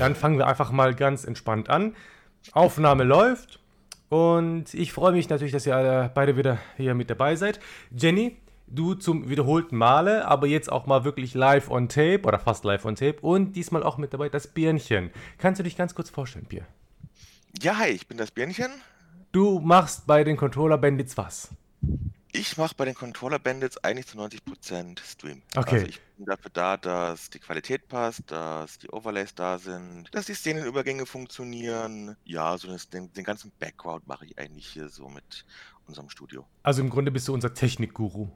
Dann fangen wir einfach mal ganz entspannt an. Aufnahme läuft und ich freue mich natürlich, dass ihr alle beide wieder hier mit dabei seid. Jenny, du zum wiederholten Male, aber jetzt auch mal wirklich live on tape oder fast live on tape und diesmal auch mit dabei das Birnchen. Kannst du dich ganz kurz vorstellen, Bier? Ja, hi, ich bin das Birnchen. Du machst bei den Controller Bandits was? Ich mache bei den Controller Bandits eigentlich zu 90% Stream. Okay. Also ich bin dafür da, dass die Qualität passt, dass die Overlays da sind, dass die Szenenübergänge funktionieren. Ja, so den, den ganzen Background mache ich eigentlich hier so mit unserem Studio. Also im Grunde bist du unser Technikguru.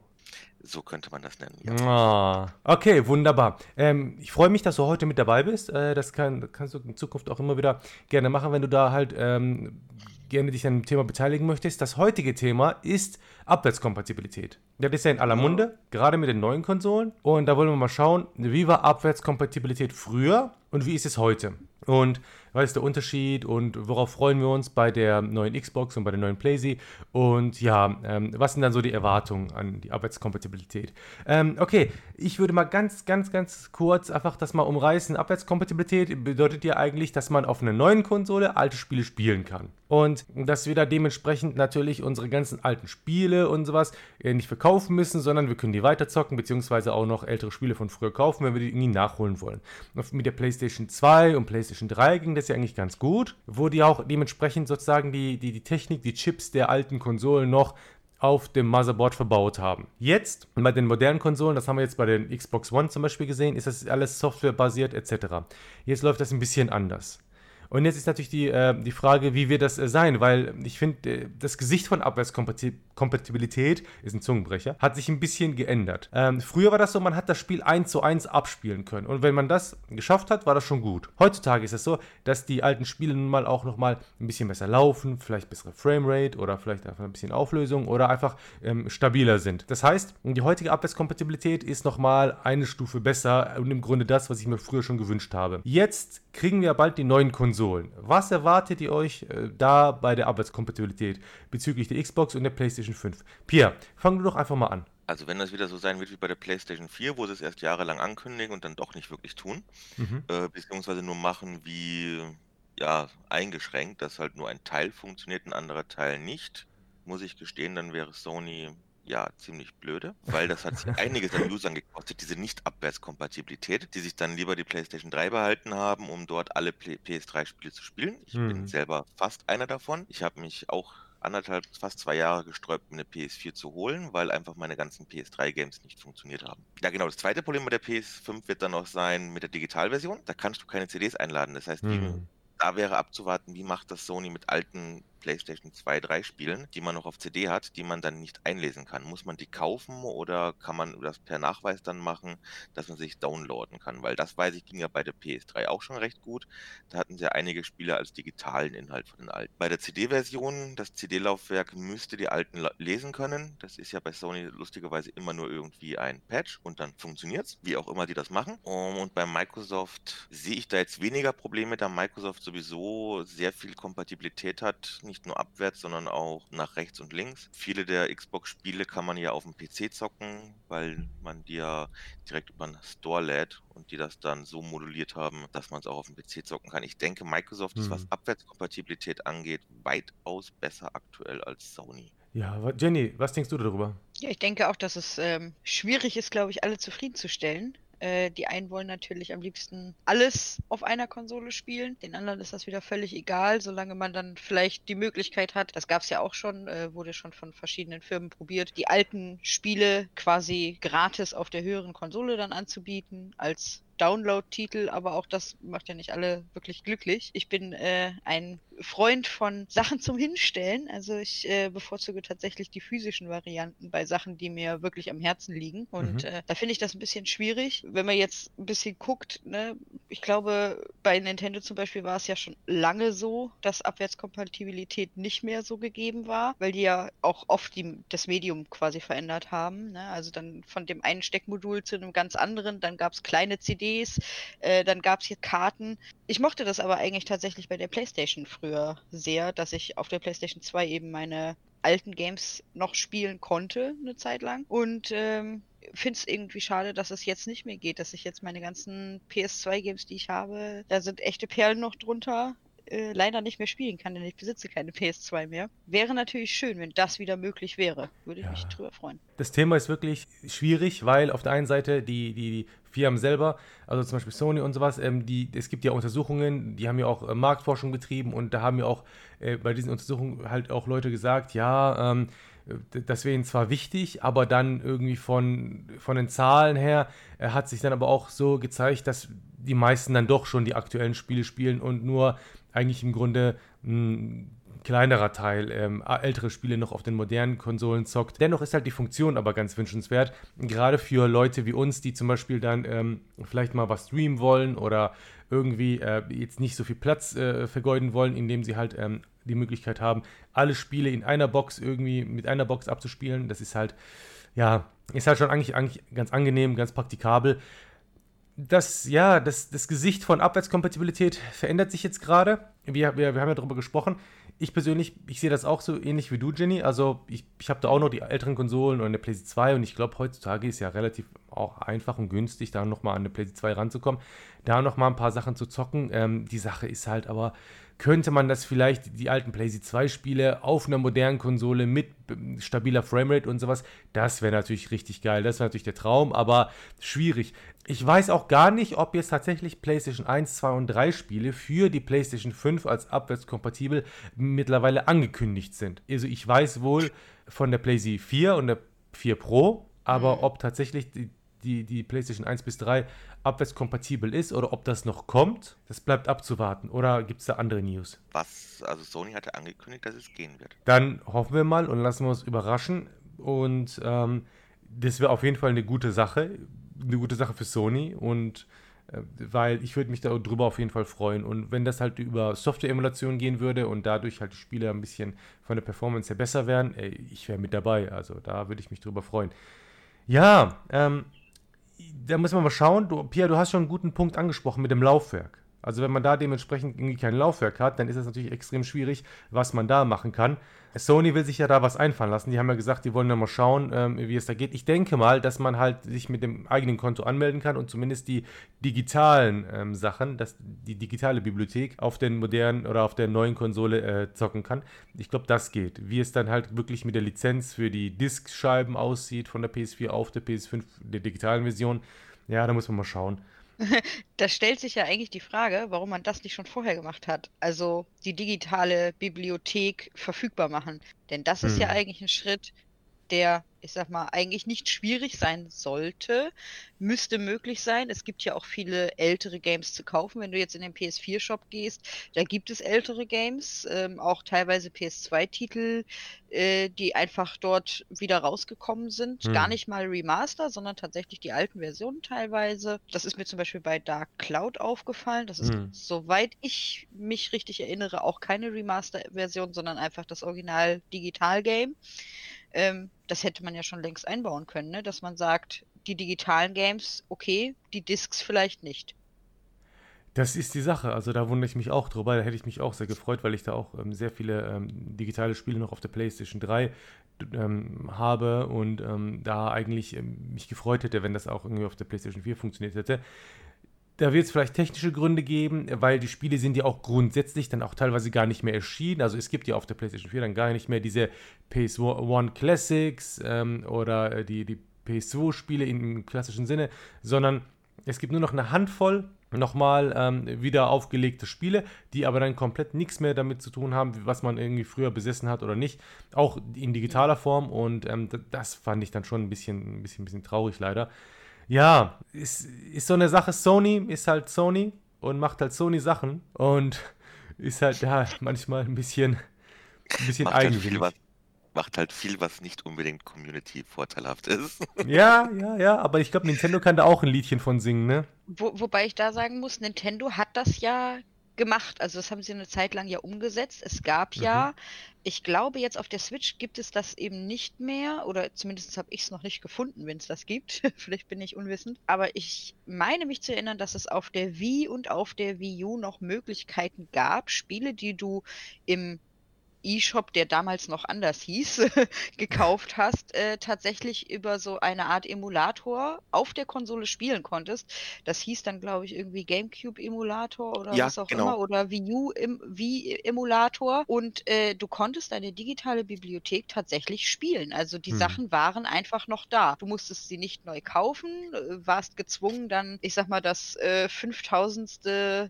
So könnte man das nennen. Ja. Ah, okay, wunderbar. Ähm, ich freue mich, dass du heute mit dabei bist. Äh, das kann, kannst du in Zukunft auch immer wieder gerne machen, wenn du da halt ähm, gerne dich an dem Thema beteiligen möchtest. Das heutige Thema ist Abwärtskompatibilität. Das ist ja in aller Munde, gerade mit den neuen Konsolen. Und da wollen wir mal schauen, wie war Abwärtskompatibilität früher und wie ist es heute? Und was ist der Unterschied und worauf freuen wir uns bei der neuen Xbox und bei der neuen PlayStation? Und ja, ähm, was sind dann so die Erwartungen an die Abwärtskompatibilität? Ähm, okay, ich würde mal ganz, ganz, ganz kurz einfach das mal umreißen. Abwärtskompatibilität bedeutet ja eigentlich, dass man auf einer neuen Konsole alte Spiele spielen kann. Und dass wir da dementsprechend natürlich unsere ganzen alten Spiele und sowas äh, nicht verkaufen müssen, sondern wir können die weiterzocken, beziehungsweise auch noch ältere Spiele von früher kaufen, wenn wir die irgendwie nachholen wollen. Mit der PlayStation 2 und PlayStation 3 ging das ja eigentlich ganz gut. Wurde ja auch dementsprechend sozusagen die, die, die Technik, die Chips der alten Konsolen noch auf dem Motherboard verbaut haben. Jetzt bei den modernen Konsolen, das haben wir jetzt bei den Xbox One zum Beispiel gesehen, ist das alles softwarebasiert etc. Jetzt läuft das ein bisschen anders. Und jetzt ist natürlich die, äh, die Frage, wie wird das äh, sein? Weil ich finde, äh, das Gesicht von Abwärtskompatibilität, ist ein Zungenbrecher, hat sich ein bisschen geändert. Ähm, früher war das so, man hat das Spiel 1 zu 1 abspielen können. Und wenn man das geschafft hat, war das schon gut. Heutzutage ist es so, dass die alten Spiele nun mal auch nochmal ein bisschen besser laufen, vielleicht bessere Framerate oder vielleicht einfach ein bisschen Auflösung oder einfach ähm, stabiler sind. Das heißt, die heutige Abwärtskompatibilität ist nochmal eine Stufe besser und im Grunde das, was ich mir früher schon gewünscht habe. Jetzt kriegen wir bald die neuen Konsolen. Konsolen. Was erwartet ihr euch äh, da bei der Arbeitskompatibilität bezüglich der Xbox und der PlayStation 5? Pierre, fang du doch einfach mal an. Also wenn das wieder so sein wird wie bei der PlayStation 4, wo sie es erst jahrelang ankündigen und dann doch nicht wirklich tun, mhm. äh, beziehungsweise nur machen wie ja eingeschränkt, dass halt nur ein Teil funktioniert, ein anderer Teil nicht, muss ich gestehen, dann wäre Sony ja, ziemlich blöde, weil das hat einiges an Usern gekostet, diese Nicht-Abwärtskompatibilität, die sich dann lieber die PlayStation 3 behalten haben, um dort alle PS3-Spiele zu spielen. Ich hm. bin selber fast einer davon. Ich habe mich auch anderthalb, fast zwei Jahre gesträubt, eine PS4 zu holen, weil einfach meine ganzen PS3-Games nicht funktioniert haben. Ja, genau. Das zweite Problem mit der PS5 wird dann noch sein mit der Digitalversion. Da kannst du keine CDs einladen. Das heißt, hm. da wäre abzuwarten, wie macht das Sony mit alten PlayStation 2, 3 Spielen, die man noch auf CD hat, die man dann nicht einlesen kann. Muss man die kaufen oder kann man das per Nachweis dann machen, dass man sich downloaden kann? Weil das weiß ich, ging ja bei der PS3 auch schon recht gut. Da hatten sie einige Spiele als digitalen Inhalt von den alten. Bei der CD-Version, das CD-Laufwerk müsste die alten lesen können. Das ist ja bei Sony lustigerweise immer nur irgendwie ein Patch und dann funktioniert es, wie auch immer die das machen. Und bei Microsoft sehe ich da jetzt weniger Probleme, da Microsoft sowieso sehr viel Kompatibilität hat, nicht nicht nur abwärts, sondern auch nach rechts und links. Viele der Xbox-Spiele kann man ja auf dem PC zocken, weil man die ja direkt über den Store lädt und die das dann so moduliert haben, dass man es auch auf dem PC zocken kann. Ich denke, Microsoft ist, was hm. Abwärtskompatibilität angeht, weitaus besser aktuell als Sony. Ja, Jenny, was denkst du darüber? Ja, ich denke auch, dass es ähm, schwierig ist, glaube ich, alle zufriedenzustellen. Äh, die einen wollen natürlich am liebsten alles auf einer Konsole spielen. Den anderen ist das wieder völlig egal, solange man dann vielleicht die Möglichkeit hat. Das gab es ja auch schon, äh, wurde schon von verschiedenen Firmen probiert, die alten Spiele quasi gratis auf der höheren Konsole dann anzubieten als Download-Titel, aber auch das macht ja nicht alle wirklich glücklich. Ich bin äh, ein Freund von Sachen zum Hinstellen. Also ich äh, bevorzuge tatsächlich die physischen Varianten bei Sachen, die mir wirklich am Herzen liegen. Und mhm. äh, da finde ich das ein bisschen schwierig. Wenn man jetzt ein bisschen guckt, ne, ich glaube, bei Nintendo zum Beispiel war es ja schon lange so, dass Abwärtskompatibilität nicht mehr so gegeben war, weil die ja auch oft die, das Medium quasi verändert haben. Ne? Also dann von dem einen Steckmodul zu einem ganz anderen, dann gab es kleine CDs, äh, dann gab es hier Karten. Ich mochte das aber eigentlich tatsächlich bei der PlayStation früher früher sehr, dass ich auf der PlayStation 2 eben meine alten Games noch spielen konnte, eine Zeit lang. Und ähm, finde es irgendwie schade, dass es jetzt nicht mehr geht, dass ich jetzt meine ganzen PS2-Games, die ich habe, da sind echte Perlen noch drunter äh, leider nicht mehr spielen kann, denn ich besitze keine PS2 mehr. Wäre natürlich schön, wenn das wieder möglich wäre. Würde ich ja. mich drüber freuen. Das Thema ist wirklich schwierig, weil auf der einen Seite die, die, Firmen selber, also zum Beispiel Sony und sowas, ähm, die, es gibt ja Untersuchungen, die haben ja auch äh, Marktforschung betrieben und da haben ja auch äh, bei diesen Untersuchungen halt auch Leute gesagt, ja, ähm, das wäre ihnen zwar wichtig, aber dann irgendwie von, von den Zahlen her äh, hat sich dann aber auch so gezeigt, dass die meisten dann doch schon die aktuellen Spiele spielen und nur eigentlich im Grunde ein kleinerer Teil ähm, ältere Spiele noch auf den modernen Konsolen zockt. Dennoch ist halt die Funktion aber ganz wünschenswert. Gerade für Leute wie uns, die zum Beispiel dann ähm, vielleicht mal was streamen wollen oder irgendwie äh, jetzt nicht so viel Platz äh, vergeuden wollen, indem sie halt ähm, die Möglichkeit haben, alle Spiele in einer Box irgendwie mit einer Box abzuspielen. Das ist halt, ja, ist halt schon eigentlich, eigentlich ganz angenehm, ganz praktikabel das, ja, das, das Gesicht von Abwärtskompatibilität verändert sich jetzt gerade. Wir, wir, wir haben ja darüber gesprochen. Ich persönlich, ich sehe das auch so ähnlich wie du, Jenny. Also ich, ich habe da auch noch die älteren Konsolen und eine PlayStation 2 und ich glaube, heutzutage ist ja relativ auch einfach und günstig, da nochmal an eine PlayStation 2 ranzukommen, da nochmal ein paar Sachen zu zocken. Ähm, die Sache ist halt aber, könnte man das vielleicht, die alten PlayStation 2 Spiele auf einer modernen Konsole mit stabiler Framerate und sowas, das wäre natürlich richtig geil. Das wäre natürlich der Traum, aber schwierig. Ich weiß auch gar nicht, ob jetzt tatsächlich PlayStation 1, 2 und 3 Spiele für die PlayStation 5 als abwärtskompatibel mittlerweile angekündigt sind. Also ich weiß wohl von der PlayStation 4 und der 4 Pro, aber mhm. ob tatsächlich die, die, die PlayStation 1 bis 3 abwärtskompatibel ist oder ob das noch kommt, das bleibt abzuwarten. Oder gibt es da andere News? Was, also Sony hatte angekündigt, dass es gehen wird. Dann hoffen wir mal und lassen wir uns überraschen. Und ähm, das wäre auf jeden Fall eine gute Sache eine gute Sache für Sony und äh, weil ich würde mich darüber auf jeden Fall freuen. Und wenn das halt über Software-Emulation gehen würde und dadurch halt die Spiele ein bisschen von der Performance her besser wären, ey, ich wäre mit dabei. Also da würde ich mich drüber freuen. Ja, ähm, da müssen wir mal schauen. Du, Pia, du hast schon einen guten Punkt angesprochen mit dem Laufwerk. Also wenn man da dementsprechend irgendwie kein Laufwerk hat, dann ist es natürlich extrem schwierig, was man da machen kann. Sony will sich ja da was einfallen lassen. Die haben ja gesagt, die wollen dann mal schauen, ähm, wie es da geht. Ich denke mal, dass man halt sich mit dem eigenen Konto anmelden kann und zumindest die digitalen ähm, Sachen, das, die digitale Bibliothek auf den modernen oder auf der neuen Konsole äh, zocken kann. Ich glaube, das geht. Wie es dann halt wirklich mit der Lizenz für die Disk-Scheiben aussieht von der PS4 auf der PS5, der digitalen Version, ja, da muss man mal schauen. Da stellt sich ja eigentlich die Frage, warum man das nicht schon vorher gemacht hat. Also die digitale Bibliothek verfügbar machen. Denn das ist ja hm. eigentlich ein Schritt, der, ich sag mal, eigentlich nicht schwierig sein sollte, müsste möglich sein. Es gibt ja auch viele ältere Games zu kaufen. Wenn du jetzt in den PS4-Shop gehst, da gibt es ältere Games, ähm, auch teilweise PS2-Titel, äh, die einfach dort wieder rausgekommen sind. Hm. Gar nicht mal Remaster, sondern tatsächlich die alten Versionen teilweise. Das ist mir zum Beispiel bei Dark Cloud aufgefallen. Das ist, hm. soweit ich mich richtig erinnere, auch keine Remaster-Version, sondern einfach das Original-Digital-Game. Ähm, das hätte man ja schon längst einbauen können, ne? dass man sagt, die digitalen Games, okay, die Discs vielleicht nicht. Das ist die Sache. Also da wundere ich mich auch drüber. Da hätte ich mich auch sehr gefreut, weil ich da auch ähm, sehr viele ähm, digitale Spiele noch auf der PlayStation 3 ähm, habe und ähm, da eigentlich ähm, mich gefreut hätte, wenn das auch irgendwie auf der PlayStation 4 funktioniert hätte. Da wird es vielleicht technische Gründe geben, weil die Spiele sind ja auch grundsätzlich dann auch teilweise gar nicht mehr erschienen. Also es gibt ja auf der PlayStation 4 dann gar nicht mehr diese PS1 Classics ähm, oder äh, die, die PS2-Spiele im klassischen Sinne, sondern es gibt nur noch eine Handvoll nochmal ähm, wieder aufgelegte Spiele, die aber dann komplett nichts mehr damit zu tun haben, was man irgendwie früher besessen hat oder nicht. Auch in digitaler Form und ähm, das fand ich dann schon ein bisschen, ein bisschen, ein bisschen traurig leider ja, ist, ist so eine Sache, Sony ist halt Sony und macht halt Sony Sachen und ist halt ja manchmal ein bisschen, ein bisschen macht eigenwillig. Halt macht halt viel, was nicht unbedingt Community vorteilhaft ist. Ja, ja, ja, aber ich glaube, Nintendo kann da auch ein Liedchen von singen, ne? Wo, wobei ich da sagen muss, Nintendo hat das ja gemacht. Also das haben sie eine Zeit lang ja umgesetzt. Es gab ja, mhm. ich glaube jetzt auf der Switch gibt es das eben nicht mehr oder zumindest habe ich es noch nicht gefunden, wenn es das gibt. Vielleicht bin ich unwissend. Aber ich meine mich zu erinnern, dass es auf der Wii und auf der Wii U noch Möglichkeiten gab, Spiele, die du im E-Shop, der damals noch anders hieß, gekauft hast, äh, tatsächlich über so eine Art Emulator auf der Konsole spielen konntest. Das hieß dann, glaube ich, irgendwie GameCube-Emulator oder ja, was auch genau. immer oder Wii U-Emulator. Und äh, du konntest deine digitale Bibliothek tatsächlich spielen. Also die hm. Sachen waren einfach noch da. Du musstest sie nicht neu kaufen, äh, warst gezwungen, dann, ich sag mal, das äh, 5000.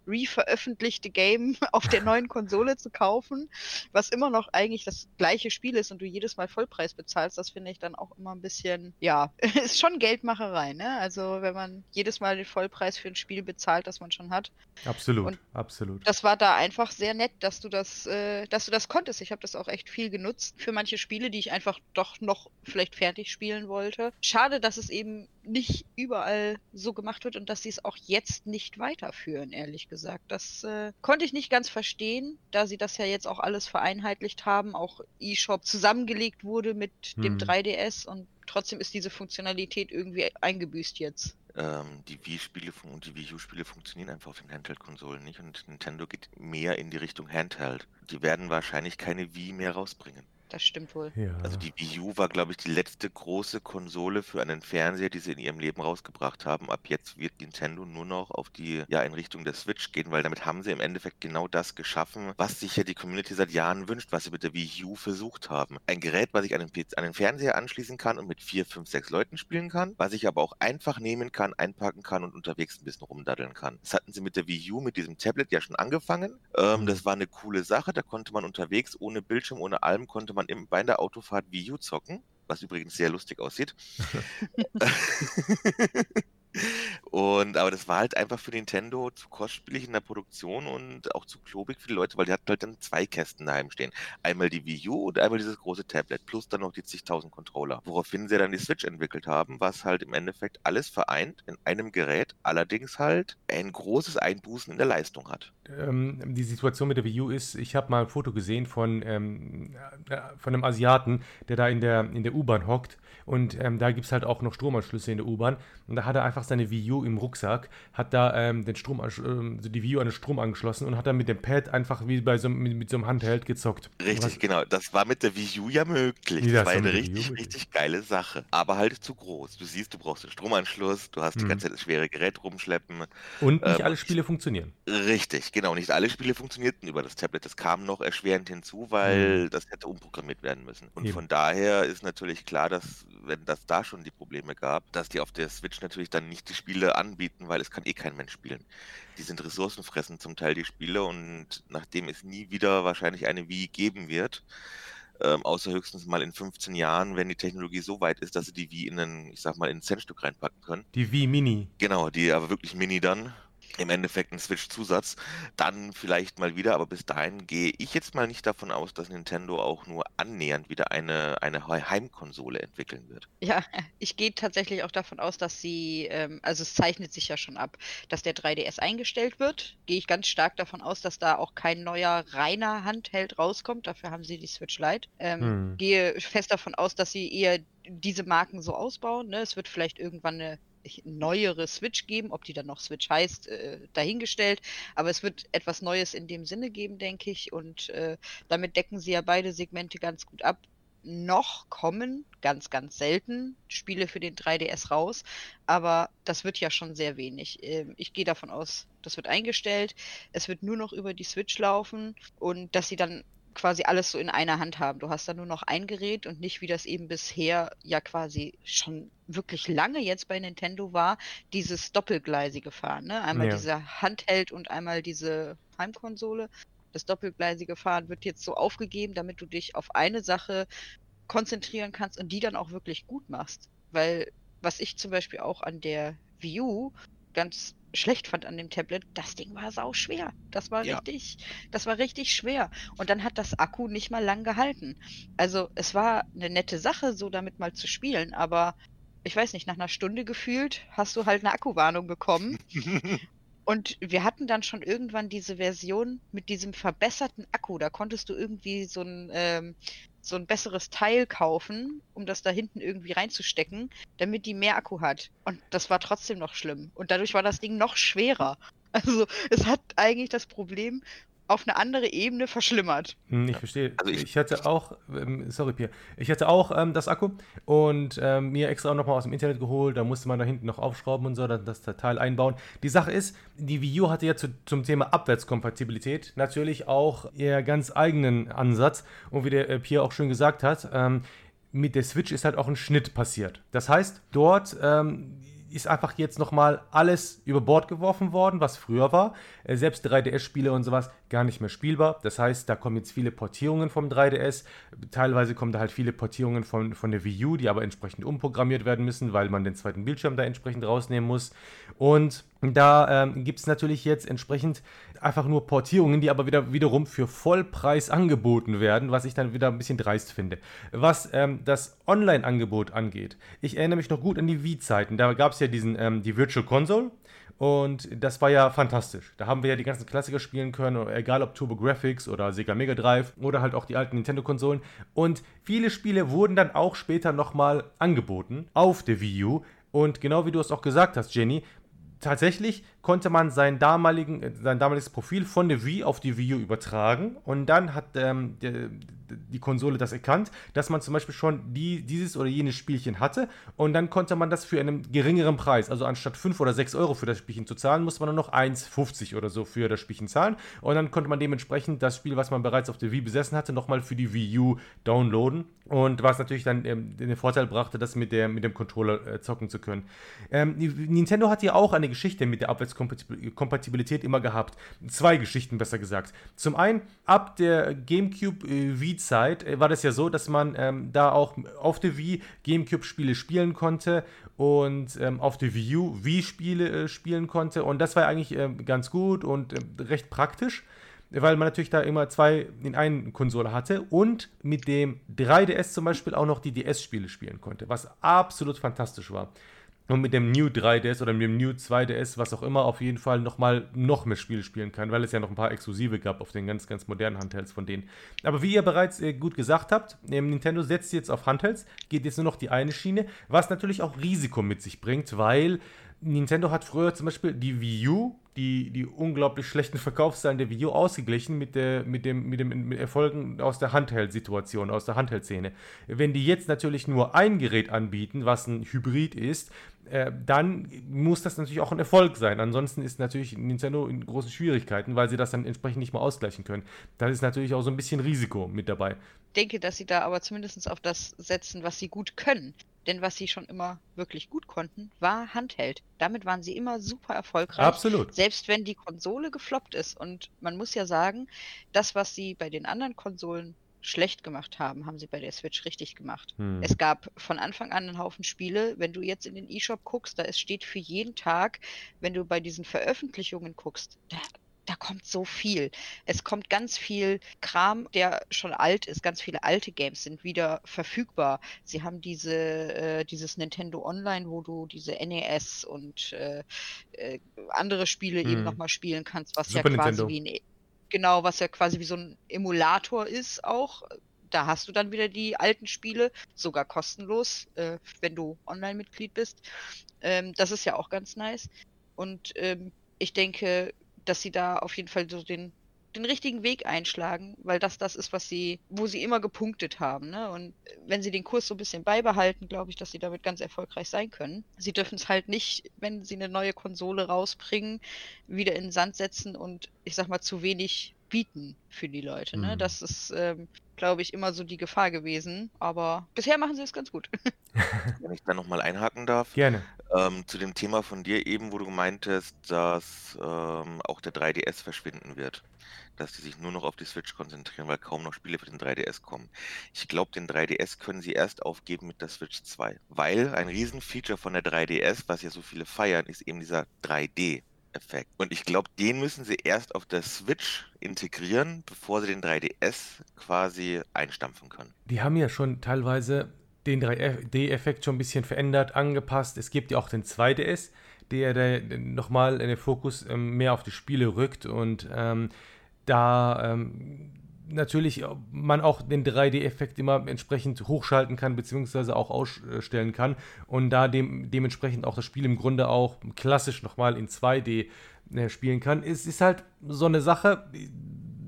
reveröffentlichte Game auf der neuen Konsole zu kaufen, was immer noch eigentlich das gleiche Spiel ist und du jedes Mal Vollpreis bezahlst, das finde ich dann auch immer ein bisschen, ja, ist schon Geldmacherei, ne? Also wenn man jedes Mal den Vollpreis für ein Spiel bezahlt, das man schon hat. Absolut, und absolut. Das war da einfach sehr nett, dass du das, äh, dass du das konntest. Ich habe das auch echt viel genutzt für manche Spiele, die ich einfach doch noch vielleicht fertig spielen wollte. Schade, dass es eben nicht überall so gemacht wird und dass sie es auch jetzt nicht weiterführen, ehrlich gesagt. Das äh, konnte ich nicht ganz verstehen, da sie das ja jetzt auch alles vereinheitlicht haben, auch eShop zusammengelegt wurde mit hm. dem 3DS und trotzdem ist diese Funktionalität irgendwie eingebüßt jetzt. Ähm, die Wii-Spiele und die Wii U-Spiele funktionieren einfach auf den Handheld-Konsolen nicht und Nintendo geht mehr in die Richtung Handheld. Die werden wahrscheinlich keine Wii mehr rausbringen das stimmt wohl. Ja. Also die Wii U war, glaube ich, die letzte große Konsole für einen Fernseher, die sie in ihrem Leben rausgebracht haben. Ab jetzt wird Nintendo nur noch auf die ja, in Richtung der Switch gehen, weil damit haben sie im Endeffekt genau das geschaffen, was sich ja die Community seit Jahren wünscht, was sie mit der Wii U versucht haben. Ein Gerät, was ich an den, an den Fernseher anschließen kann und mit vier, fünf, sechs Leuten spielen kann, was ich aber auch einfach nehmen kann, einpacken kann und unterwegs ein bisschen rumdaddeln kann. Das hatten sie mit der Wii U, mit diesem Tablet ja schon angefangen. Ähm, mhm. das war eine coole Sache, da konnte man unterwegs ohne Bildschirm, ohne allem, konnte man man im, bei der Autofahrt Wii U zocken, was übrigens sehr lustig aussieht. Und aber das war halt einfach für Nintendo zu kostspielig in der Produktion und auch zu klobig für die Leute, weil die hatten halt dann zwei Kästen daheim stehen. Einmal die Wii U und einmal dieses große Tablet, plus dann noch die zigtausend Controller. Woraufhin sie dann die Switch entwickelt haben, was halt im Endeffekt alles vereint in einem Gerät, allerdings halt ein großes Einbußen in der Leistung hat. Ähm, die Situation mit der Wii U ist, ich habe mal ein Foto gesehen von, ähm, äh, von einem Asiaten, der da in der, in der U-Bahn hockt und ähm, da gibt es halt auch noch Stromanschlüsse in der U-Bahn und da hat er einfach seine Wii U im Rucksack, hat da ähm, den Strom, äh, die Wii U an den Strom angeschlossen und hat dann mit dem Pad einfach wie bei so, mit, mit so einem Handheld gezockt. Richtig, Was, genau. Das war mit der Wii U ja möglich. Das, das war eine richtig, richtig geile Sache. Aber halt zu groß. Du siehst, du brauchst den Stromanschluss, du hast hm. die ganze Zeit das schwere Gerät rumschleppen. Und nicht ähm, alle Spiele funktionieren. Richtig, genau. Nicht alle Spiele funktionierten über das Tablet. Das kam noch erschwerend hinzu, weil hm. das hätte umprogrammiert werden müssen. Und Eben. von daher ist natürlich klar, dass, wenn das da schon die Probleme gab, dass die auf der Switch natürlich dann nicht die Spiele anbieten, weil es kann eh kein Mensch spielen. Die sind ressourcenfressend zum Teil, die Spiele, und nachdem es nie wieder wahrscheinlich eine Wii geben wird, ähm, außer höchstens mal in 15 Jahren, wenn die Technologie so weit ist, dass sie die Wii in ein, ich sag mal, in ein Centstück reinpacken können. Die Wii Mini. Genau, die aber wirklich Mini dann im Endeffekt ein Switch-Zusatz, dann vielleicht mal wieder, aber bis dahin gehe ich jetzt mal nicht davon aus, dass Nintendo auch nur annähernd wieder eine, eine Heimkonsole entwickeln wird. Ja, ich gehe tatsächlich auch davon aus, dass sie, ähm, also es zeichnet sich ja schon ab, dass der 3DS eingestellt wird. Gehe ich ganz stark davon aus, dass da auch kein neuer reiner Handheld rauskommt. Dafür haben sie die Switch Lite. Ähm, hm. Gehe fest davon aus, dass sie eher diese Marken so ausbauen. Ne? Es wird vielleicht irgendwann eine neuere Switch geben. Ob die dann noch Switch heißt, äh, dahingestellt. Aber es wird etwas Neues in dem Sinne geben, denke ich. Und äh, damit decken sie ja beide Segmente ganz gut ab. Noch kommen ganz, ganz selten Spiele für den 3DS raus, aber das wird ja schon sehr wenig. Ähm, ich gehe davon aus, das wird eingestellt. Es wird nur noch über die Switch laufen und dass sie dann quasi alles so in einer Hand haben. Du hast da nur noch ein Gerät und nicht, wie das eben bisher ja quasi schon wirklich lange jetzt bei Nintendo war, dieses doppelgleisige Fahren. Ne? Einmal ja. dieser Handheld und einmal diese Heimkonsole. Das doppelgleisige Fahren wird jetzt so aufgegeben, damit du dich auf eine Sache konzentrieren kannst und die dann auch wirklich gut machst. Weil was ich zum Beispiel auch an der Wii U ganz schlecht fand an dem Tablet, das Ding war sau schwer. Das war ja. richtig, das war richtig schwer. Und dann hat das Akku nicht mal lang gehalten. Also es war eine nette Sache, so damit mal zu spielen, aber ich weiß nicht, nach einer Stunde gefühlt hast du halt eine Akkuwarnung bekommen. Und wir hatten dann schon irgendwann diese Version mit diesem verbesserten Akku. Da konntest du irgendwie so ein, ähm, so ein besseres Teil kaufen, um das da hinten irgendwie reinzustecken, damit die mehr Akku hat. Und das war trotzdem noch schlimm. Und dadurch war das Ding noch schwerer. Also es hat eigentlich das Problem, auf eine andere Ebene verschlimmert. Hm, ich verstehe. Also ich, ich hatte auch, ähm, sorry Pierre, ich hatte auch ähm, das Akku und ähm, mir extra auch nochmal aus dem Internet geholt. Da musste man da hinten noch aufschrauben und so, dann das Teil einbauen. Die Sache ist, die Wii U hatte ja zu, zum Thema Abwärtskompatibilität natürlich auch ihr ganz eigenen Ansatz. Und wie der äh, Pierre auch schön gesagt hat, ähm, mit der Switch ist halt auch ein Schnitt passiert. Das heißt, dort ähm, ist einfach jetzt nochmal alles über Bord geworfen worden, was früher war. Äh, selbst 3DS-Spiele und sowas gar nicht mehr spielbar. Das heißt, da kommen jetzt viele Portierungen vom 3DS. Teilweise kommen da halt viele Portierungen von, von der Wii U, die aber entsprechend umprogrammiert werden müssen, weil man den zweiten Bildschirm da entsprechend rausnehmen muss. Und da ähm, gibt es natürlich jetzt entsprechend einfach nur Portierungen, die aber wieder wiederum für Vollpreis angeboten werden, was ich dann wieder ein bisschen dreist finde. Was ähm, das Online-Angebot angeht, ich erinnere mich noch gut an die Wii-Zeiten. Da gab es ja diesen, ähm, die Virtual Console. Und das war ja fantastisch. Da haben wir ja die ganzen Klassiker spielen können, egal ob Turbo Graphics oder Sega Mega Drive oder halt auch die alten Nintendo-Konsolen. Und viele Spiele wurden dann auch später nochmal angeboten auf der Wii U. Und genau wie du es auch gesagt hast, Jenny, tatsächlich konnte man sein, damaligen, äh, sein damaliges Profil von der Wii auf die Wii U übertragen. Und dann hat ähm, die, die, Konsole das erkannt, dass man zum Beispiel schon die, dieses oder jenes Spielchen hatte. Und dann konnte man das für einen geringeren Preis, also anstatt 5 oder 6 Euro für das Spielchen zu zahlen, musste man nur noch 1,50 oder so für das Spielchen zahlen. Und dann konnte man dementsprechend das Spiel, was man bereits auf der Wii besessen hatte, nochmal für die Wii U downloaden. Und was natürlich dann ähm, den Vorteil brachte, das mit, der, mit dem Controller äh, zocken zu können. Ähm, Nintendo hat ja auch eine Geschichte mit der Abwärtskompatibilität immer gehabt. Zwei Geschichten besser gesagt. Zum einen, ab der GameCube äh, Wii-Zeit äh, war das ja so, dass man ähm, da auch auf der Wii GameCube-Spiele spielen konnte und ähm, auf der Wii U Wii-Spiele äh, spielen konnte. Und das war eigentlich äh, ganz gut und äh, recht praktisch weil man natürlich da immer zwei in einen Konsole hatte und mit dem 3DS zum Beispiel auch noch die DS-Spiele spielen konnte, was absolut fantastisch war und mit dem New 3DS oder mit dem New 2DS, was auch immer, auf jeden Fall nochmal noch mehr Spiele spielen kann, weil es ja noch ein paar Exklusive gab auf den ganz, ganz modernen Handhelds von denen. Aber wie ihr bereits äh, gut gesagt habt, Nintendo setzt jetzt auf Handhelds, geht jetzt nur noch die eine Schiene, was natürlich auch Risiko mit sich bringt, weil Nintendo hat früher zum Beispiel die Wii U, die, die unglaublich schlechten Verkaufszahlen der Wii U ausgeglichen mit, der, mit, dem, mit dem mit Erfolgen aus der Handheld-Situation, aus der Handheld-Szene. Wenn die jetzt natürlich nur ein Gerät anbieten, was ein Hybrid ist, äh, dann muss das natürlich auch ein Erfolg sein. Ansonsten ist natürlich Nintendo in großen Schwierigkeiten, weil sie das dann entsprechend nicht mehr ausgleichen können. Da ist natürlich auch so ein bisschen Risiko mit dabei. Ich denke, dass sie da aber zumindest auf das setzen, was sie gut können. Denn was sie schon immer wirklich gut konnten, war Handheld. Damit waren sie immer super erfolgreich. Absolut. Selbst wenn die Konsole gefloppt ist. Und man muss ja sagen, das, was sie bei den anderen Konsolen schlecht gemacht haben, haben sie bei der Switch richtig gemacht. Hm. Es gab von Anfang an einen Haufen Spiele. Wenn du jetzt in den eShop guckst, da es steht für jeden Tag, wenn du bei diesen Veröffentlichungen guckst, da, da kommt so viel. Es kommt ganz viel Kram, der schon alt ist. Ganz viele alte Games sind wieder verfügbar. Sie haben diese, äh, dieses Nintendo Online, wo du diese NES und äh, äh, andere Spiele hm. eben nochmal spielen kannst, was Super ja quasi Nintendo. wie ein Genau, was ja quasi wie so ein Emulator ist auch. Da hast du dann wieder die alten Spiele, sogar kostenlos, äh, wenn du Online-Mitglied bist. Ähm, das ist ja auch ganz nice. Und ähm, ich denke, dass sie da auf jeden Fall so den den richtigen Weg einschlagen, weil das das ist, was sie, wo sie immer gepunktet haben. Ne? Und wenn sie den Kurs so ein bisschen beibehalten, glaube ich, dass sie damit ganz erfolgreich sein können. Sie dürfen es halt nicht, wenn sie eine neue Konsole rausbringen, wieder in den Sand setzen und ich sag mal zu wenig bieten für die Leute. Ne? Mhm. Das ist, ähm, glaube ich, immer so die Gefahr gewesen. Aber bisher machen sie es ganz gut. Wenn ich da nochmal einhaken darf. Gerne. Ähm, zu dem Thema von dir eben, wo du meintest, dass ähm, auch der 3DS verschwinden wird. Dass die sich nur noch auf die Switch konzentrieren, weil kaum noch Spiele für den 3DS kommen. Ich glaube, den 3DS können sie erst aufgeben mit der Switch 2. Weil ein Riesenfeature von der 3DS, was ja so viele feiern, ist eben dieser 3D. Effekt. Und ich glaube, den müssen sie erst auf der Switch integrieren, bevor sie den 3DS quasi einstampfen können. Die haben ja schon teilweise den 3D-Effekt schon ein bisschen verändert, angepasst. Es gibt ja auch den 2DS, der, der nochmal den Fokus ähm, mehr auf die Spiele rückt und ähm, da ähm, natürlich man auch den 3D-Effekt immer entsprechend hochschalten kann, beziehungsweise auch ausstellen kann und da dem, dementsprechend auch das Spiel im Grunde auch klassisch nochmal in 2D äh, spielen kann. Es ist halt so eine Sache,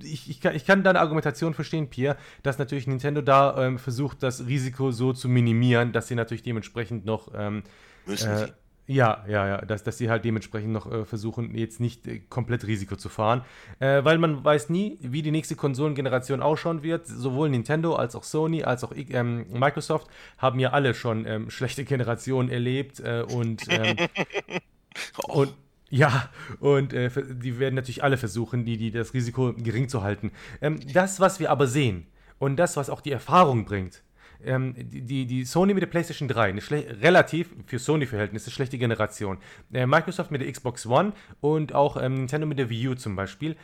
ich, ich, kann, ich kann deine Argumentation verstehen, Pierre, dass natürlich Nintendo da ähm, versucht, das Risiko so zu minimieren, dass sie natürlich dementsprechend noch. Ähm, Müssen äh, sie. Ja, ja, ja, dass, dass sie halt dementsprechend noch äh, versuchen, jetzt nicht äh, komplett Risiko zu fahren. Äh, weil man weiß nie, wie die nächste Konsolengeneration ausschauen wird. Sowohl Nintendo als auch Sony als auch ähm, Microsoft haben ja alle schon ähm, schlechte Generationen erlebt äh, und, ähm, und ja, und äh, die werden natürlich alle versuchen, die, die das Risiko gering zu halten. Ähm, das, was wir aber sehen und das, was auch die Erfahrung bringt, ähm, die, die Sony mit der PlayStation 3, eine relativ für Sony-Verhältnisse schlechte Generation. Äh, Microsoft mit der Xbox One und auch ähm, Nintendo mit der Wii U zum Beispiel.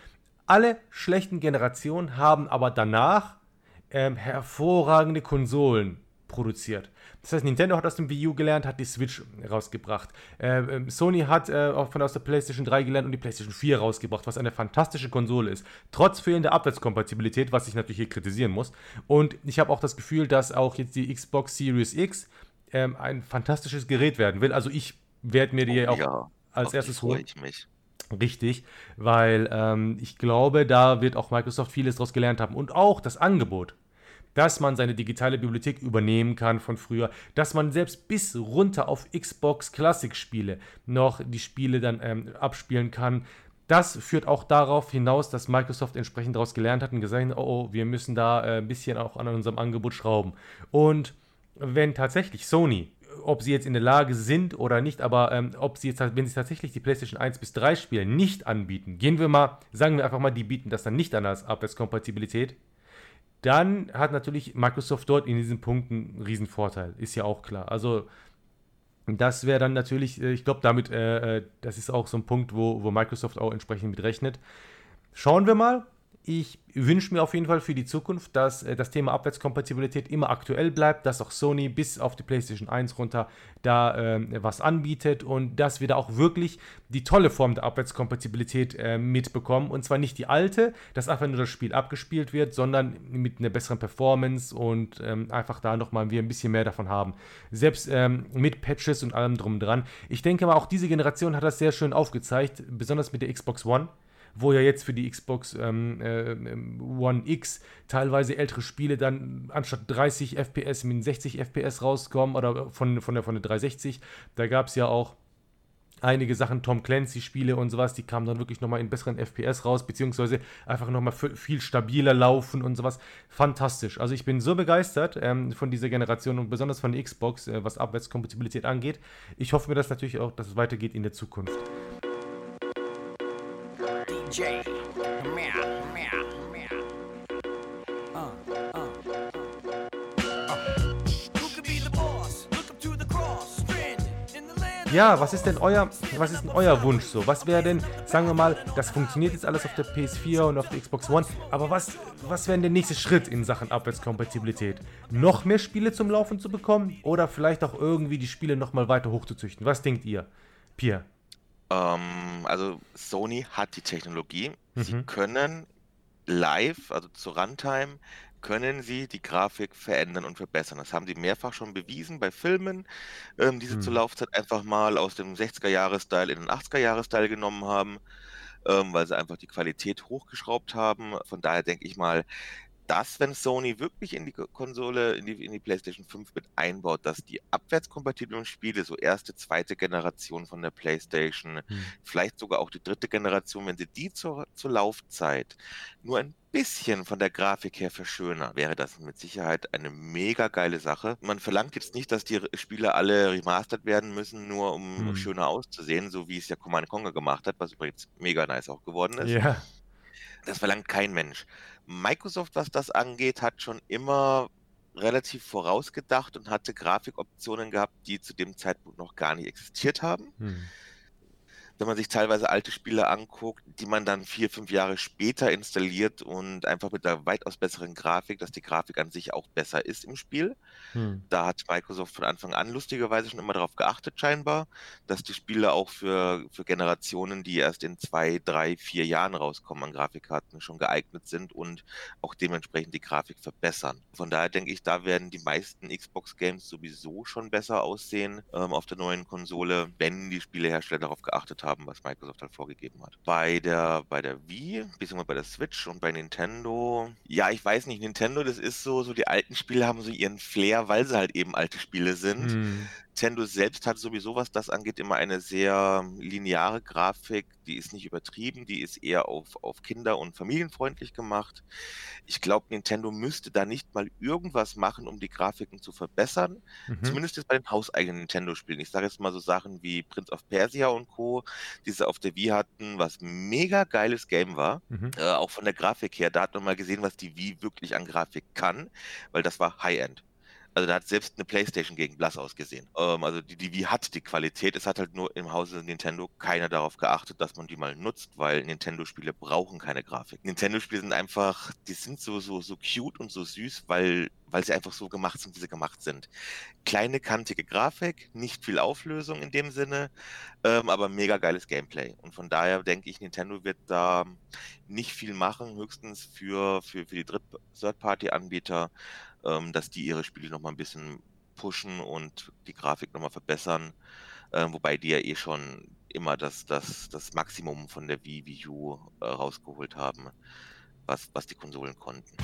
Alle schlechten Generationen haben aber danach ähm, hervorragende Konsolen produziert. Das heißt, Nintendo hat aus dem Wii U gelernt, hat die Switch rausgebracht. Äh, ähm, Sony hat äh, auch von aus der PlayStation 3 gelernt und die PlayStation 4 rausgebracht, was eine fantastische Konsole ist. Trotz fehlender Abwärtskompatibilität, was ich natürlich hier kritisieren muss. Und ich habe auch das Gefühl, dass auch jetzt die Xbox Series X ähm, ein fantastisches Gerät werden will. Also ich werde mir die oh, auch ja, als erstes holen. Ich mich. Richtig, weil ähm, ich glaube, da wird auch Microsoft vieles daraus gelernt haben. Und auch das Angebot dass man seine digitale Bibliothek übernehmen kann von früher, dass man selbst bis runter auf Xbox Classic Spiele noch die Spiele dann ähm, abspielen kann. Das führt auch darauf hinaus, dass Microsoft entsprechend daraus gelernt hat und gesagt hat, oh, oh wir müssen da äh, ein bisschen auch an unserem Angebot schrauben. Und wenn tatsächlich Sony ob sie jetzt in der Lage sind oder nicht, aber ähm, ob sie jetzt, wenn sie tatsächlich die PlayStation 1 bis 3 Spiele nicht anbieten, gehen wir mal, sagen wir einfach mal, die bieten das dann nicht an als Abwärtskompatibilität, dann hat natürlich Microsoft dort in diesen Punkten einen riesen Vorteil, ist ja auch klar. Also das wäre dann natürlich, äh, ich glaube damit, äh, äh, das ist auch so ein Punkt, wo, wo Microsoft auch entsprechend mit rechnet. Schauen wir mal, ich wünsche mir auf jeden Fall für die Zukunft, dass äh, das Thema Abwärtskompatibilität immer aktuell bleibt, dass auch Sony bis auf die PlayStation 1 runter da äh, was anbietet und dass wir da auch wirklich die tolle Form der Abwärtskompatibilität äh, mitbekommen. Und zwar nicht die alte, dass einfach nur das Spiel abgespielt wird, sondern mit einer besseren Performance und ähm, einfach da nochmal wir ein bisschen mehr davon haben. Selbst ähm, mit Patches und allem drum dran. Ich denke mal, auch diese Generation hat das sehr schön aufgezeigt, besonders mit der Xbox One wo ja jetzt für die Xbox ähm, äh, One X teilweise ältere Spiele dann anstatt 30 FPS mit 60 FPS rauskommen oder von, von, der, von der 360. Da gab es ja auch einige Sachen, Tom Clancy-Spiele und sowas, die kamen dann wirklich nochmal in besseren FPS raus, beziehungsweise einfach nochmal viel stabiler laufen und sowas. Fantastisch. Also ich bin so begeistert ähm, von dieser Generation und besonders von der Xbox, äh, was Abwärtskompatibilität angeht. Ich hoffe mir das natürlich auch, dass es weitergeht in der Zukunft. DJ. Ja, was ist denn euer, was ist denn euer Wunsch so? Was wäre denn, sagen wir mal, das funktioniert jetzt alles auf der PS4 und auf der Xbox One, aber was, was wäre denn der nächste Schritt in Sachen Abwärtskompatibilität? Noch mehr Spiele zum Laufen zu bekommen oder vielleicht auch irgendwie die Spiele nochmal weiter hochzuzüchten? Was denkt ihr? Pierre? Ähm, also Sony hat die Technologie. Sie mhm. können live, also zu Runtime, können sie die Grafik verändern und verbessern. Das haben sie mehrfach schon bewiesen bei Filmen, ähm, die sie zur mhm. Laufzeit einfach mal aus dem 60er-Jahres-Style in den 80er-Jahres-Style genommen haben, ähm, weil sie einfach die Qualität hochgeschraubt haben. Von daher denke ich mal, dass, wenn Sony wirklich in die Konsole, in die, in die PlayStation 5 mit einbaut, dass die abwärtskompatiblen Spiele, so erste, zweite Generation von der PlayStation, hm. vielleicht sogar auch die dritte Generation, wenn sie die zur, zur Laufzeit nur ein bisschen von der Grafik her verschönern, wäre das mit Sicherheit eine mega geile Sache. Man verlangt jetzt nicht, dass die Spiele alle remastered werden müssen, nur um hm. schöner auszusehen, so wie es ja Command Conquer gemacht hat, was übrigens mega nice auch geworden ist. Ja. Das verlangt kein Mensch. Microsoft, was das angeht, hat schon immer relativ vorausgedacht und hatte Grafikoptionen gehabt, die zu dem Zeitpunkt noch gar nicht existiert haben. Hm wenn man sich teilweise alte Spiele anguckt, die man dann vier, fünf Jahre später installiert und einfach mit einer weitaus besseren Grafik, dass die Grafik an sich auch besser ist im Spiel. Hm. Da hat Microsoft von Anfang an lustigerweise schon immer darauf geachtet, scheinbar, dass die Spiele auch für, für Generationen, die erst in zwei, drei, vier Jahren rauskommen an Grafikkarten, schon geeignet sind und auch dementsprechend die Grafik verbessern. Von daher denke ich, da werden die meisten Xbox-Games sowieso schon besser aussehen ähm, auf der neuen Konsole, wenn die Spielehersteller darauf geachtet haben haben, was Microsoft halt vorgegeben hat. Bei der, bei der Wii, beziehungsweise bei der Switch und bei Nintendo, ja, ich weiß nicht, Nintendo, das ist so, so die alten Spiele haben so ihren Flair, weil sie halt eben alte Spiele sind. Hm. Nintendo selbst hat sowieso, was das angeht, immer eine sehr lineare Grafik. Die ist nicht übertrieben, die ist eher auf, auf Kinder- und familienfreundlich gemacht. Ich glaube, Nintendo müsste da nicht mal irgendwas machen, um die Grafiken zu verbessern. Mhm. Zumindest jetzt bei den hauseigenen Nintendo-Spielen. Ich sage jetzt mal so Sachen wie Prince of Persia und Co., die sie auf der Wii hatten, was mega geiles Game war. Mhm. Äh, auch von der Grafik her. Da hat man mal gesehen, was die Wii wirklich an Grafik kann, weil das war High-End. Also da hat selbst eine Playstation gegen blass ausgesehen. Ähm, also die, die Wii hat die Qualität. Es hat halt nur im Hause Nintendo keiner darauf geachtet, dass man die mal nutzt, weil Nintendo-Spiele brauchen keine Grafik. Nintendo-Spiele sind einfach, die sind so, so, so cute und so süß, weil, weil sie einfach so gemacht sind, wie sie gemacht sind. Kleine, kantige Grafik, nicht viel Auflösung in dem Sinne, ähm, aber mega geiles Gameplay. Und von daher denke ich, Nintendo wird da nicht viel machen, höchstens für, für, für die Third-Party-Anbieter ähm, dass die ihre Spiele nochmal ein bisschen pushen und die Grafik nochmal verbessern. Äh, wobei die ja eh schon immer das, das, das Maximum von der Wii, Wii U äh, rausgeholt haben, was, was die Konsolen konnten.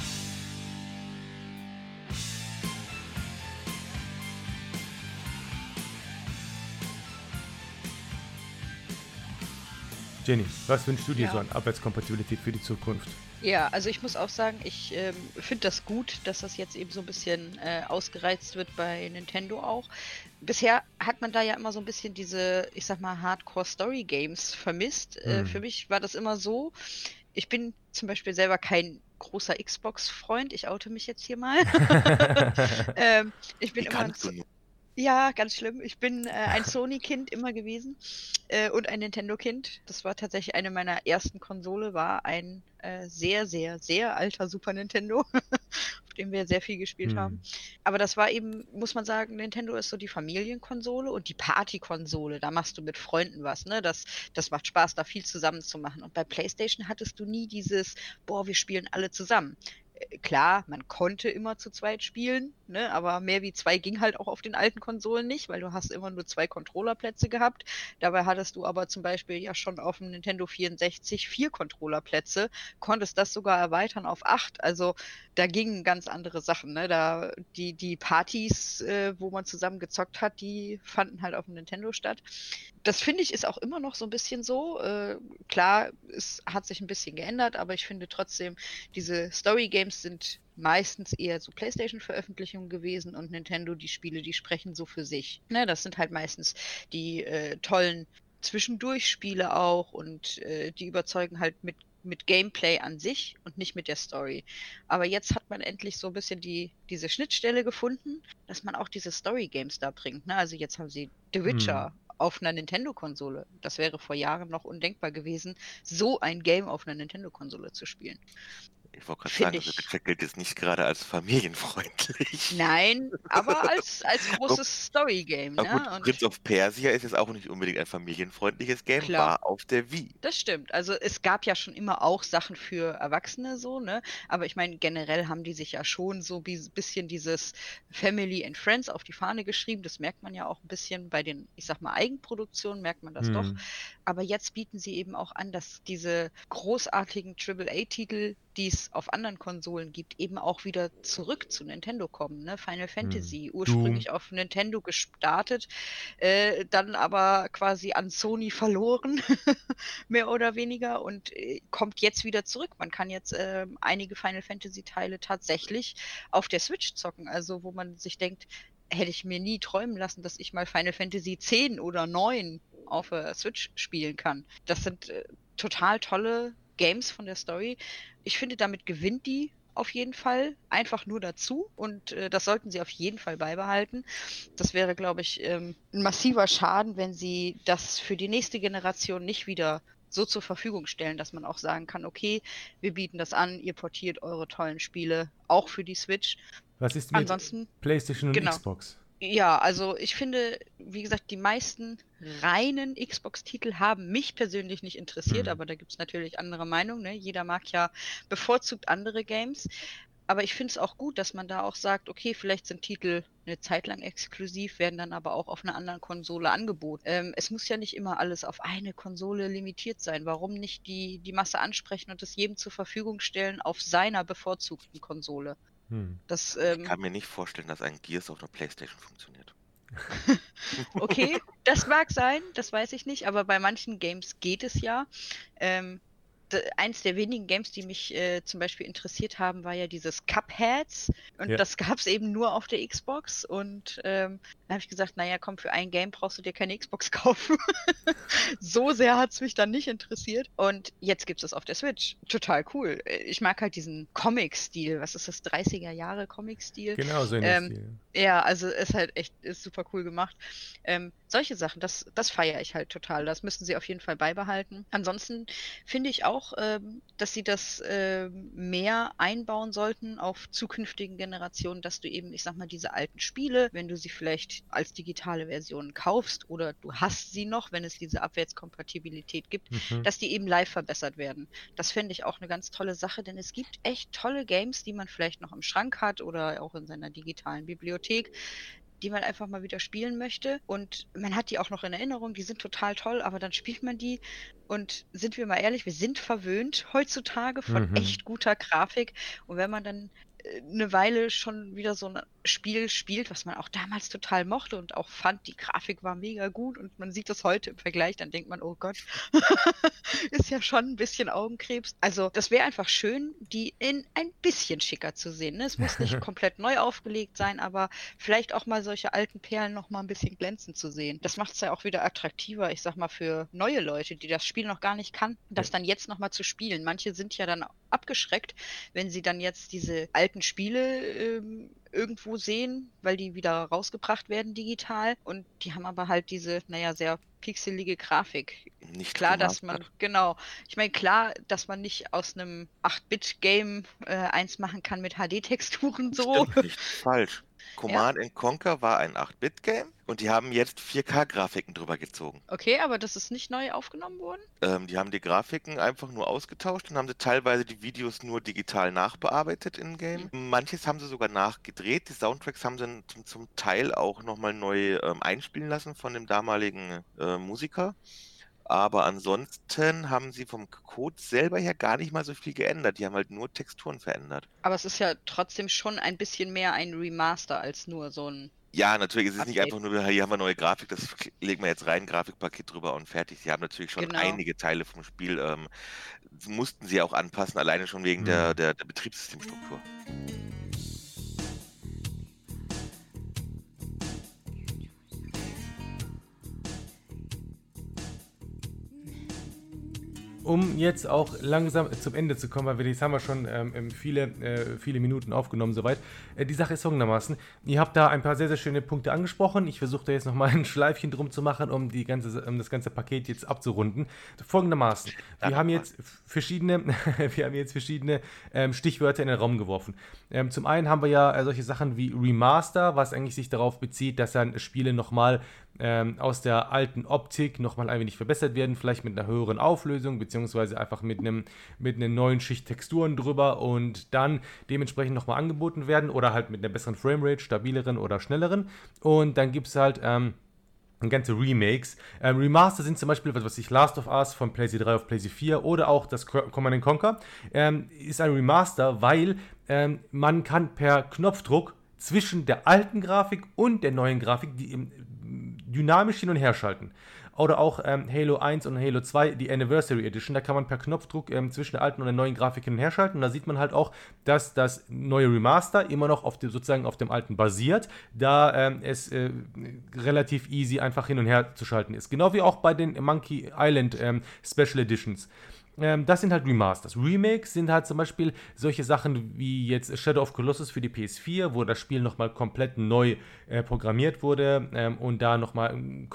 Jenny, was wünschst du dir ja. so an Arbeitskompatibilität für die Zukunft? Ja, also ich muss auch sagen, ich ähm, finde das gut, dass das jetzt eben so ein bisschen äh, ausgereizt wird bei Nintendo auch. Bisher hat man da ja immer so ein bisschen diese, ich sag mal, Hardcore-Story-Games vermisst. Äh, mhm. Äh, für mich war das immer so. Ich bin zum Beispiel selber kein großer Xbox-Freund. Ich oute mich jetzt hier mal. ähm, ich bin Wie immer. Ja, ganz schlimm. Ich bin äh, ein Sony-Kind immer gewesen äh, und ein Nintendo-Kind. Das war tatsächlich eine meiner ersten Konsole, war ein äh, sehr, sehr, sehr alter Super Nintendo, auf dem wir sehr viel gespielt hm. haben. Aber das war eben, muss man sagen, Nintendo ist so die Familienkonsole und die Partykonsole. Da machst du mit Freunden was, ne? Das, das macht Spaß, da viel zusammen zu machen. Und bei PlayStation hattest du nie dieses, boah, wir spielen alle zusammen klar, man konnte immer zu zweit spielen, ne, aber mehr wie zwei ging halt auch auf den alten Konsolen nicht, weil du hast immer nur zwei Controllerplätze gehabt. Dabei hattest du aber zum Beispiel ja schon auf dem Nintendo 64 vier Controllerplätze, konntest das sogar erweitern auf acht. Also da gingen ganz andere Sachen, ne? Da die die Partys, äh, wo man zusammen gezockt hat, die fanden halt auf dem Nintendo statt. Das finde ich ist auch immer noch so ein bisschen so. Äh, klar, es hat sich ein bisschen geändert, aber ich finde trotzdem diese Story Games sind meistens eher so PlayStation-Veröffentlichungen gewesen und Nintendo, die Spiele, die sprechen so für sich. Ne, das sind halt meistens die äh, tollen Zwischendurchspiele auch und äh, die überzeugen halt mit, mit Gameplay an sich und nicht mit der Story. Aber jetzt hat man endlich so ein bisschen die, diese Schnittstelle gefunden, dass man auch diese Story-Games da bringt. Ne? Also jetzt haben sie The Witcher. Hm auf einer Nintendo-Konsole. Das wäre vor Jahren noch undenkbar gewesen, so ein Game auf einer Nintendo-Konsole zu spielen. Ich wollte gerade sagen, also Witcher gilt jetzt nicht gerade als familienfreundlich. Nein, aber als, als großes Story-Game. Ne? Gut, und Prince of Persia ist jetzt auch nicht unbedingt ein familienfreundliches Game, klar. war auf der Wii. Das stimmt. Also es gab ja schon immer auch Sachen für Erwachsene so, ne? Aber ich meine, generell haben die sich ja schon so ein bisschen dieses Family and Friends auf die Fahne geschrieben. Das merkt man ja auch ein bisschen bei den, ich sag mal, Eigenproduktionen, merkt man das hm. doch. Aber jetzt bieten sie eben auch an, dass diese großartigen AAA-Titel die es auf anderen Konsolen gibt, eben auch wieder zurück zu Nintendo kommen. Ne? Final hm. Fantasy, hm. ursprünglich du. auf Nintendo gestartet, äh, dann aber quasi an Sony verloren, mehr oder weniger, und äh, kommt jetzt wieder zurück. Man kann jetzt äh, einige Final Fantasy-Teile tatsächlich auf der Switch zocken, also wo man sich denkt, hätte ich mir nie träumen lassen, dass ich mal Final Fantasy 10 oder 9 auf der Switch spielen kann. Das sind äh, total tolle Games von der Story. Ich finde, damit gewinnt die auf jeden Fall einfach nur dazu und äh, das sollten sie auf jeden Fall beibehalten. Das wäre, glaube ich, ähm, ein massiver Schaden, wenn sie das für die nächste Generation nicht wieder so zur Verfügung stellen, dass man auch sagen kann, okay, wir bieten das an, ihr portiert eure tollen Spiele auch für die Switch. Was ist mit Ansonsten, PlayStation und genau. Xbox? Ja, also ich finde, wie gesagt, die meisten reinen Xbox-Titel haben mich persönlich nicht interessiert, mhm. aber da gibt es natürlich andere Meinungen. Ne? Jeder mag ja bevorzugt andere Games. aber ich finde es auch gut, dass man da auch sagt, okay, vielleicht sind Titel eine Zeit lang exklusiv, werden dann aber auch auf einer anderen Konsole angeboten. Ähm, es muss ja nicht immer alles auf eine Konsole limitiert sein. Warum nicht die, die Masse ansprechen und es jedem zur Verfügung stellen auf seiner bevorzugten Konsole? Hm. Das, ähm, ich kann mir nicht vorstellen, dass ein Gears auf einer Playstation funktioniert. okay, das mag sein, das weiß ich nicht, aber bei manchen Games geht es ja. Ähm, eins der wenigen Games, die mich äh, zum Beispiel interessiert haben, war ja dieses Cupheads. Und ja. das gab es eben nur auf der Xbox. Und ähm, dann habe ich gesagt, naja, komm, für ein Game brauchst du dir keine Xbox kaufen. so sehr hat es mich dann nicht interessiert. Und jetzt gibt es auf der Switch. Total cool. Ich mag halt diesen Comic-Stil. Was ist das? 30er Jahre Comic-Stil? Genau, so in ähm, Stil. Ja, also ist halt echt ist super cool gemacht. Ähm, solche Sachen, das, das feiere ich halt total. Das müssen sie auf jeden Fall beibehalten. Ansonsten finde ich auch, ähm, dass sie das äh, mehr einbauen sollten auf zukünftigen Generationen, dass du eben, ich sag mal, diese alten Spiele, wenn du sie vielleicht als digitale Version kaufst oder du hast sie noch, wenn es diese Abwärtskompatibilität gibt, mhm. dass die eben live verbessert werden. Das fände ich auch eine ganz tolle Sache, denn es gibt echt tolle Games, die man vielleicht noch im Schrank hat oder auch in seiner digitalen Bibliothek, die man einfach mal wieder spielen möchte. Und man hat die auch noch in Erinnerung, die sind total toll, aber dann spielt man die und sind wir mal ehrlich, wir sind verwöhnt heutzutage von mhm. echt guter Grafik. Und wenn man dann eine Weile schon wieder so ein Spiel spielt, was man auch damals total mochte und auch fand, die Grafik war mega gut und man sieht das heute im Vergleich, dann denkt man, oh Gott, ist ja schon ein bisschen Augenkrebs. Also das wäre einfach schön, die in ein bisschen schicker zu sehen. Ne? Es muss nicht komplett neu aufgelegt sein, aber vielleicht auch mal solche alten Perlen noch mal ein bisschen glänzend zu sehen. Das macht es ja auch wieder attraktiver, ich sag mal, für neue Leute, die das Spiel noch gar nicht kannten, das dann jetzt noch mal zu spielen. Manche sind ja dann abgeschreckt, wenn sie dann jetzt diese alten Spiele ähm, irgendwo sehen, weil die wieder rausgebracht werden digital. Und die haben aber halt diese, naja, sehr pixelige Grafik. Nicht klar, dass man, genau. Ich meine, klar, dass man nicht aus einem 8-Bit-Game äh, eins machen kann mit HD-Texturen so. Stimmt nicht, falsch. Command ja. Conquer war ein 8-Bit-Game und die haben jetzt 4K-Grafiken drüber gezogen. Okay, aber das ist nicht neu aufgenommen worden? Ähm, die haben die Grafiken einfach nur ausgetauscht und haben sie teilweise die Videos nur digital nachbearbeitet in Game. Mhm. Manches haben sie sogar nachgedreht. Die Soundtracks haben sie zum, zum Teil auch nochmal neu ähm, einspielen lassen von dem damaligen äh, Musiker. Aber ansonsten haben sie vom Code selber her gar nicht mal so viel geändert. Die haben halt nur Texturen verändert. Aber es ist ja trotzdem schon ein bisschen mehr ein Remaster als nur so ein. Ja, natürlich ist es nicht einfach nur, hier haben wir neue Grafik, das legen wir jetzt rein, Grafikpaket drüber und fertig. Sie haben natürlich schon genau. einige Teile vom Spiel, ähm, mussten sie auch anpassen, alleine schon wegen mhm. der, der, der Betriebssystemstruktur. Um jetzt auch langsam zum Ende zu kommen, weil wir jetzt haben wir schon ähm, viele, äh, viele Minuten aufgenommen soweit. Äh, die Sache ist folgendermaßen, ihr habt da ein paar sehr, sehr schöne Punkte angesprochen. Ich versuche da jetzt nochmal ein Schleifchen drum zu machen, um, die ganze, um das ganze Paket jetzt abzurunden. Folgendermaßen, wir haben jetzt verschiedene, wir haben jetzt verschiedene ähm, Stichwörter in den Raum geworfen. Ähm, zum einen haben wir ja äh, solche Sachen wie Remaster, was eigentlich sich darauf bezieht, dass dann Spiele nochmal ähm, aus der alten Optik nochmal ein wenig verbessert werden, vielleicht mit einer höheren Auflösung, beziehungsweise einfach mit einem mit einer neuen Schicht Texturen drüber und dann dementsprechend nochmal angeboten werden oder halt mit einer besseren Framerate, stabileren oder schnelleren. Und dann gibt es halt ähm, ganze Remakes. Ähm, Remaster sind zum Beispiel, was weiß ich, Last of Us von PlayStation 3 auf PlayStation 4 oder auch das Command Conquer. Ähm, ist ein Remaster, weil ähm, man kann per Knopfdruck zwischen der alten Grafik und der neuen Grafik die dynamisch hin und her schalten. Oder auch ähm, Halo 1 und Halo 2, die Anniversary Edition. Da kann man per Knopfdruck ähm, zwischen der alten und der neuen Grafik hin und her schalten. Und da sieht man halt auch, dass das neue Remaster immer noch auf dem, sozusagen auf dem alten basiert, da ähm, es äh, relativ easy einfach hin und her zu schalten ist. Genau wie auch bei den Monkey Island ähm, Special Editions ähm, das sind halt Remasters. Remakes sind halt zum Beispiel solche Sachen wie jetzt Shadow of Colossus für die PS4, wo das Spiel nochmal komplett neu äh, programmiert wurde ähm, und da nochmal ähm,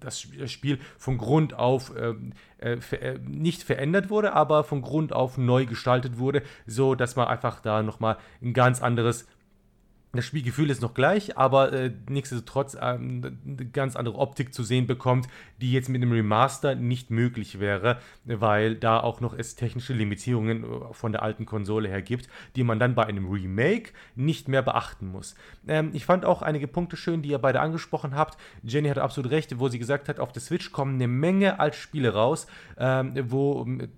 das Spiel von Grund auf ähm, äh, äh, nicht verändert wurde, aber von Grund auf neu gestaltet wurde, so dass man einfach da nochmal ein ganz anderes das Spielgefühl ist noch gleich, aber äh, nichtsdestotrotz ähm, eine ganz andere Optik zu sehen bekommt, die jetzt mit einem Remaster nicht möglich wäre, weil da auch noch es technische Limitierungen äh, von der alten Konsole her gibt, die man dann bei einem Remake nicht mehr beachten muss. Ähm, ich fand auch einige Punkte schön, die ihr beide angesprochen habt. Jenny hat absolut recht, wo sie gesagt hat, auf der Switch kommen eine Menge als Spiele raus, ähm, wo äh,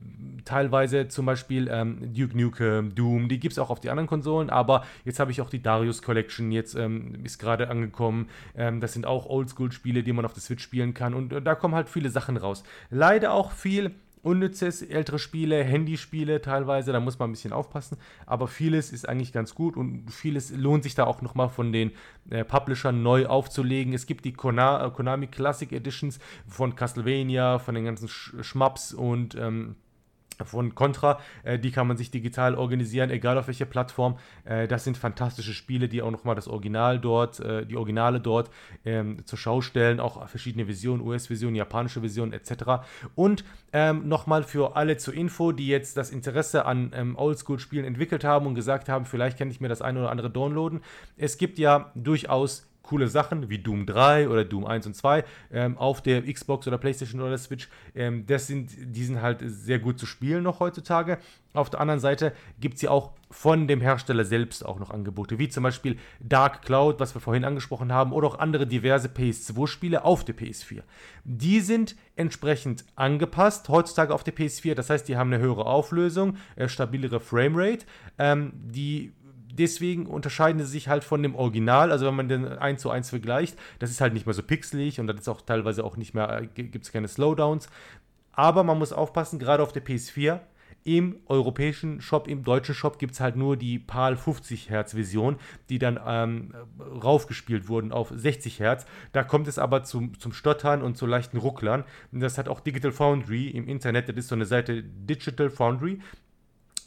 teilweise zum Beispiel ähm, Duke Nukem, Doom, die gibt es auch auf die anderen Konsolen, aber jetzt habe ich auch die Darius Collection jetzt ähm, ist gerade angekommen. Ähm, das sind auch Oldschool-Spiele, die man auf der Switch spielen kann. Und äh, da kommen halt viele Sachen raus. Leider auch viel unnützes, ältere Spiele, Handyspiele teilweise, da muss man ein bisschen aufpassen, aber vieles ist eigentlich ganz gut und vieles lohnt sich da auch nochmal von den äh, Publishern neu aufzulegen. Es gibt die äh, Konami Classic Editions von Castlevania, von den ganzen Sch Schmaps und ähm, von Contra. Äh, die kann man sich digital organisieren, egal auf welcher Plattform. Äh, das sind fantastische Spiele, die auch nochmal das Original dort, äh, die Originale dort ähm, zur Schau stellen, auch verschiedene Versionen, US-Versionen, japanische Versionen etc. Und ähm, nochmal für alle zur Info, die jetzt das Interesse an ähm, Oldschool-Spielen entwickelt haben und gesagt haben, vielleicht kann ich mir das eine oder andere downloaden. Es gibt ja durchaus coole Sachen wie Doom 3 oder Doom 1 und 2 ähm, auf der Xbox oder PlayStation oder Switch. Ähm, das sind, die sind halt sehr gut zu spielen noch heutzutage. Auf der anderen Seite gibt es ja auch von dem Hersteller selbst auch noch Angebote, wie zum Beispiel Dark Cloud, was wir vorhin angesprochen haben, oder auch andere diverse PS2-Spiele auf der PS4. Die sind entsprechend angepasst heutzutage auf der PS4, das heißt, die haben eine höhere Auflösung, äh, stabilere Framerate, ähm, die deswegen unterscheiden sie sich halt von dem Original. Also wenn man den 1 zu 1 vergleicht, das ist halt nicht mehr so pixelig und das ist auch teilweise auch nicht mehr, äh, gibt es keine Slowdowns. Aber man muss aufpassen, gerade auf der PS4, im europäischen Shop, im deutschen Shop gibt es halt nur die PAL 50 Hertz Version, die dann ähm, raufgespielt wurden auf 60 Hertz. Da kommt es aber zum, zum Stottern und zu leichten Rucklern. Das hat auch Digital Foundry im Internet, das ist so eine Seite Digital Foundry.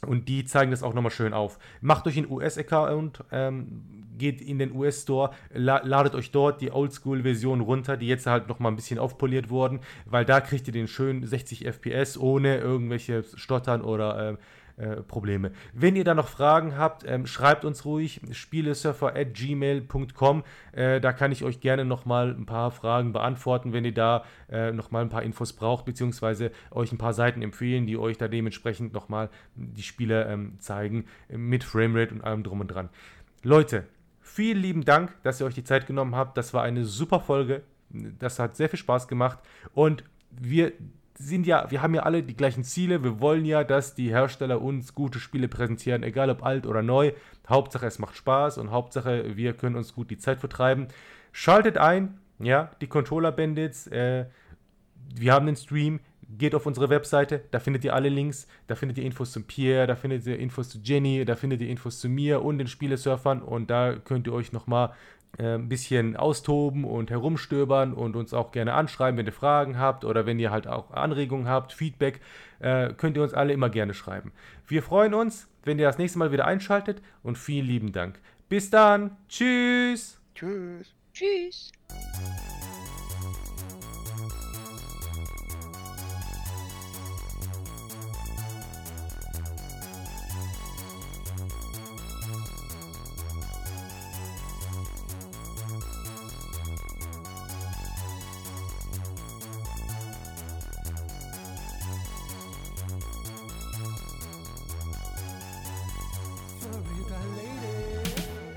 Und die zeigen das auch nochmal schön auf. Macht euch einen US-Account, ähm, geht in den US-Store, la ladet euch dort die Oldschool-Version runter, die jetzt halt nochmal ein bisschen aufpoliert wurden, weil da kriegt ihr den schönen 60 FPS ohne irgendwelche Stottern oder äh, äh, Probleme. Wenn ihr da noch Fragen habt, ähm, schreibt uns ruhig spielesurfer.gmail.com. Äh, da kann ich euch gerne nochmal ein paar Fragen beantworten, wenn ihr da äh, nochmal ein paar Infos braucht, beziehungsweise euch ein paar Seiten empfehlen, die euch da dementsprechend nochmal die Spiele ähm, zeigen, mit Framerate und allem drum und dran. Leute, vielen lieben Dank, dass ihr euch die Zeit genommen habt. Das war eine super Folge. Das hat sehr viel Spaß gemacht und wir sind ja, wir haben ja alle die gleichen Ziele. Wir wollen ja, dass die Hersteller uns gute Spiele präsentieren, egal ob alt oder neu. Hauptsache es macht Spaß und Hauptsache wir können uns gut die Zeit vertreiben. Schaltet ein, ja, die Controller Bandits. Äh, wir haben den Stream. Geht auf unsere Webseite, da findet ihr alle Links, da findet ihr Infos zum Pierre, da findet ihr Infos zu Jenny, da findet ihr Infos zu mir und den Spielesurfern und da könnt ihr euch nochmal ein bisschen austoben und herumstöbern und uns auch gerne anschreiben, wenn ihr Fragen habt oder wenn ihr halt auch Anregungen habt, Feedback, äh, könnt ihr uns alle immer gerne schreiben. Wir freuen uns, wenn ihr das nächste Mal wieder einschaltet und vielen lieben Dank. Bis dann. Tschüss. Tschüss. Tschüss.